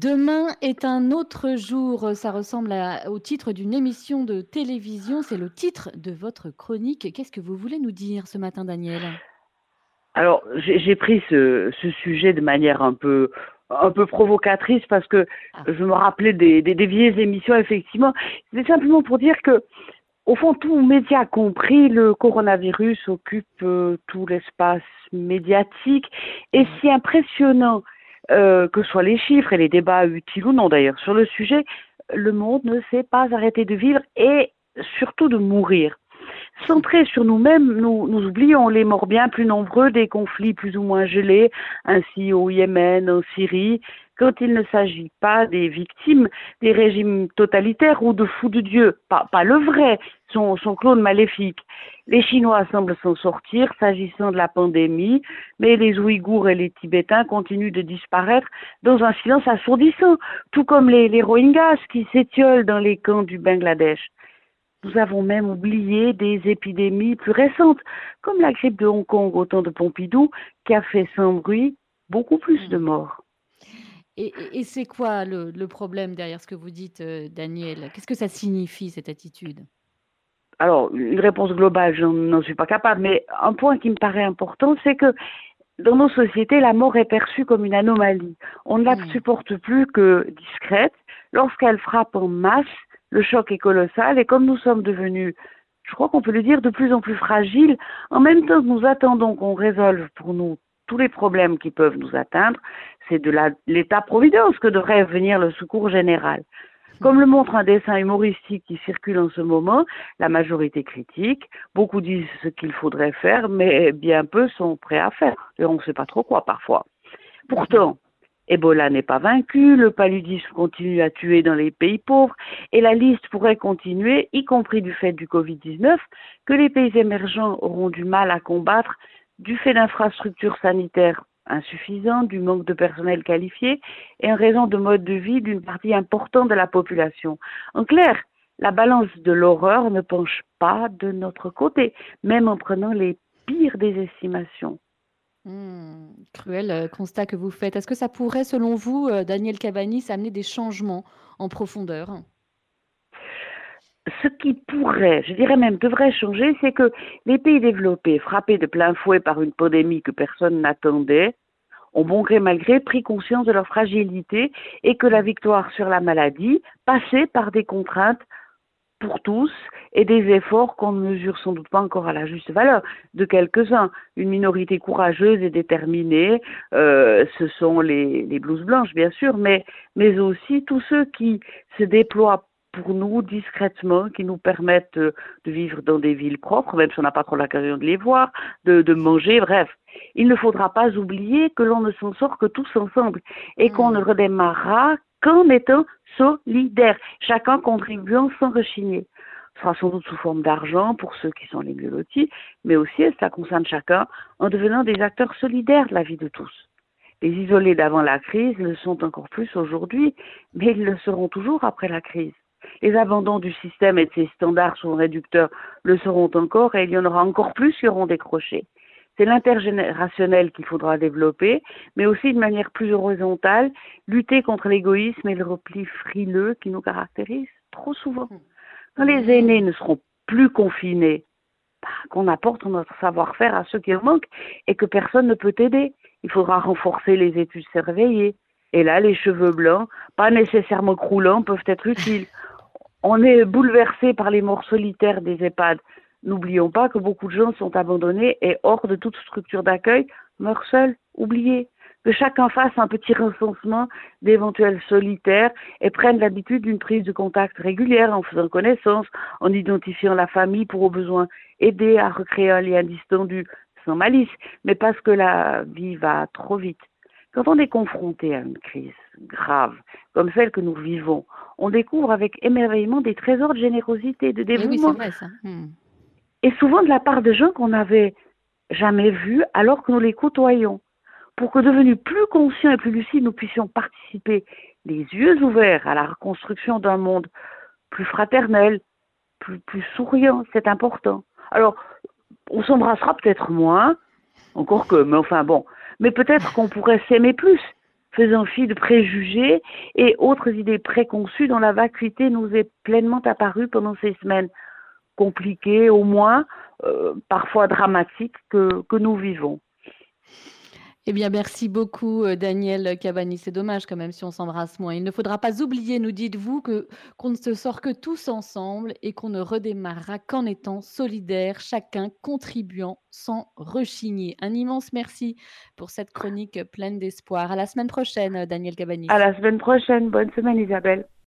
Demain est un autre jour. Ça ressemble à- au titre d'une émission de télévision. C'est le titre de votre chronique. Qu'est-ce que vous voulez nous dire ce matin, Daniel? Alors, j'ai pris ce, ce sujet de manière un peu un peu provocatrice parce que Ah. je me rappelais des, des, des vieilles émissions, effectivement. C'est simplement pour dire que, au fond, tout média compris, le coronavirus occupe euh, tout l'espace médiatique. Et si impressionnant euh, que soient les chiffres et les débats utiles ou non d'ailleurs sur le sujet, le monde ne s'est pas arrêté de vivre et surtout de mourir. Centrés sur nous-mêmes, nous, oublions les morts bien plus nombreux des conflits plus ou moins gelés, ainsi au Yémen, en Syrie, quand il ne s'agit pas des victimes des régimes totalitaires ou de fous de Dieu, pas, le vrai, son, son clone maléfique. Les Chinois semblent s'en sortir s'agissant de la pandémie, mais les Ouïghours et les Tibétains continuent de disparaître dans un silence assourdissant, tout comme les, les Rohingyas qui s'étiolent dans les camps du Bangladesh. Nous avons même oublié des épidémies plus récentes, comme la grippe de Hong Kong au temps de Pompidou, qui a fait sans bruit beaucoup plus de morts. Et, c'est quoi le, le problème derrière ce que vous dites, euh, Daniel? Qu'est-ce que ça signifie, cette attitude? Alors, une réponse globale, je n'en suis pas capable, mais un point qui me paraît important, c'est que dans nos sociétés, la mort est perçue comme une anomalie. On ne la Hmm. supporte plus que discrète. Lorsqu'elle frappe en masse, le choc est colossal et comme nous sommes devenus, je crois qu'on peut le dire, de plus en plus fragiles, en même temps que nous attendons qu'on résolve pour nous tous les problèmes qui peuvent nous atteindre, c'est de l'État-providence que devrait venir le secours général. Comme le montre un dessin humoristique qui circule en ce moment, la majorité critique, beaucoup disent ce qu'il faudrait faire, mais bien peu sont prêts à faire. Et on ne sait pas trop quoi parfois. Pourtant, Ebola n'est pas vaincu, le paludisme continue à tuer dans les pays pauvres, et la liste pourrait continuer, y compris du fait du Covid-19, que les pays émergents auront du mal à combattre du fait d'infrastructures sanitaires insuffisantes, du manque de personnel qualifié et en raison de mode de vie d'une partie importante de la population. En clair, la balance de l'horreur ne penche pas de notre côté, même en prenant les pires des estimations. Hmm, Cruel euh, constat que vous faites. Est-ce que ça pourrait, selon vous, euh, Daniel Cabanis, amener des changements en profondeur? Ce qui pourrait, je dirais même devrait changer, c'est que les pays développés, frappés de plein fouet par une pandémie que personne n'attendait, ont bon gré mal gré pris conscience de leur fragilité et que la victoire sur la maladie passait par des contraintes pour tous et des efforts qu'on ne mesure sans doute pas encore à la juste valeur de quelques-uns. Une minorité courageuse et déterminée, euh, ce sont les, les blouses blanches bien sûr, mais, mais aussi tous ceux qui se déploient pour nous discrètement, qui nous permettent euh, de vivre dans des villes propres, même si on n'a pas trop l'occasion de les voir, de, de manger, bref. Il ne faudra pas oublier que l'on ne s'en sort que tous ensemble et qu'on ne redémarrera qu'en étant solidaires, chacun contribuant sans rechigner. Ce sera sans doute sous forme d'argent pour ceux qui sont les mieux lotis, mais aussi, et ça concerne chacun, en devenant des acteurs solidaires de la vie de tous. Les isolés d'avant la crise le sont encore plus aujourd'hui, mais ils le seront toujours après la crise. Les abandons du système et de ses standards sont réducteurs le seront encore et il y en aura encore plus qui auront décroché. C'est l'intergénérationnel qu'il faudra développer, mais aussi de manière plus horizontale, lutter contre l'égoïsme et le repli frileux qui nous caractérisent trop souvent. Quand les aînés ne seront plus confinés, bah, qu'on apporte notre savoir-faire à ceux qui en manquent et que personne ne peut aider. Il faudra renforcer les études surveillées. Et là, les cheveux blancs, pas nécessairement croulants, peuvent être utiles. On est bouleversé par les morts solitaires des EHPAD. N'oublions pas que beaucoup de gens sont abandonnés et hors de toute structure d'accueil, meurent seuls, oubliés. Que chacun fasse un petit recensement d'éventuels solitaires et prenne l'habitude d'une prise de contact régulière en faisant connaissance, en identifiant la famille pour au besoin aider à recréer un lien distendu, sans malice, mais parce que la vie va trop vite. Quand on est confronté à une crise grave, comme celle que nous vivons, on découvre avec émerveillement des trésors de générosité, de oui, dévouement, vrai ça. Hmm. Et souvent de la part de gens qu'on n'avait jamais vus alors que nous les côtoyons. Pour que devenus plus conscients et plus lucides, nous puissions participer les yeux ouverts à la reconstruction d'un monde plus fraternel, plus, plus souriant, c'est important. Alors, on s'embrassera peut-être moins, encore que, mais enfin bon, mais peut-être qu'on pourrait s'aimer plus, faisant fi de préjugés et autres idées préconçues dont la vacuité nous est pleinement apparue pendant ces semaines compliquées, au moins euh, parfois dramatiques, que, que nous vivons. Eh bien, merci beaucoup, euh, Daniel Cabani. C'est dommage quand même si on s'embrasse moins. Il ne faudra pas oublier, nous dites-vous, que qu'on ne se sort que tous ensemble et qu'on ne redémarrera qu'en étant solidaires, chacun contribuant sans rechigner. Un immense merci pour cette chronique pleine d'espoir. À la semaine prochaine, Daniel Cabani. À la semaine prochaine. Bonne semaine, Isabelle.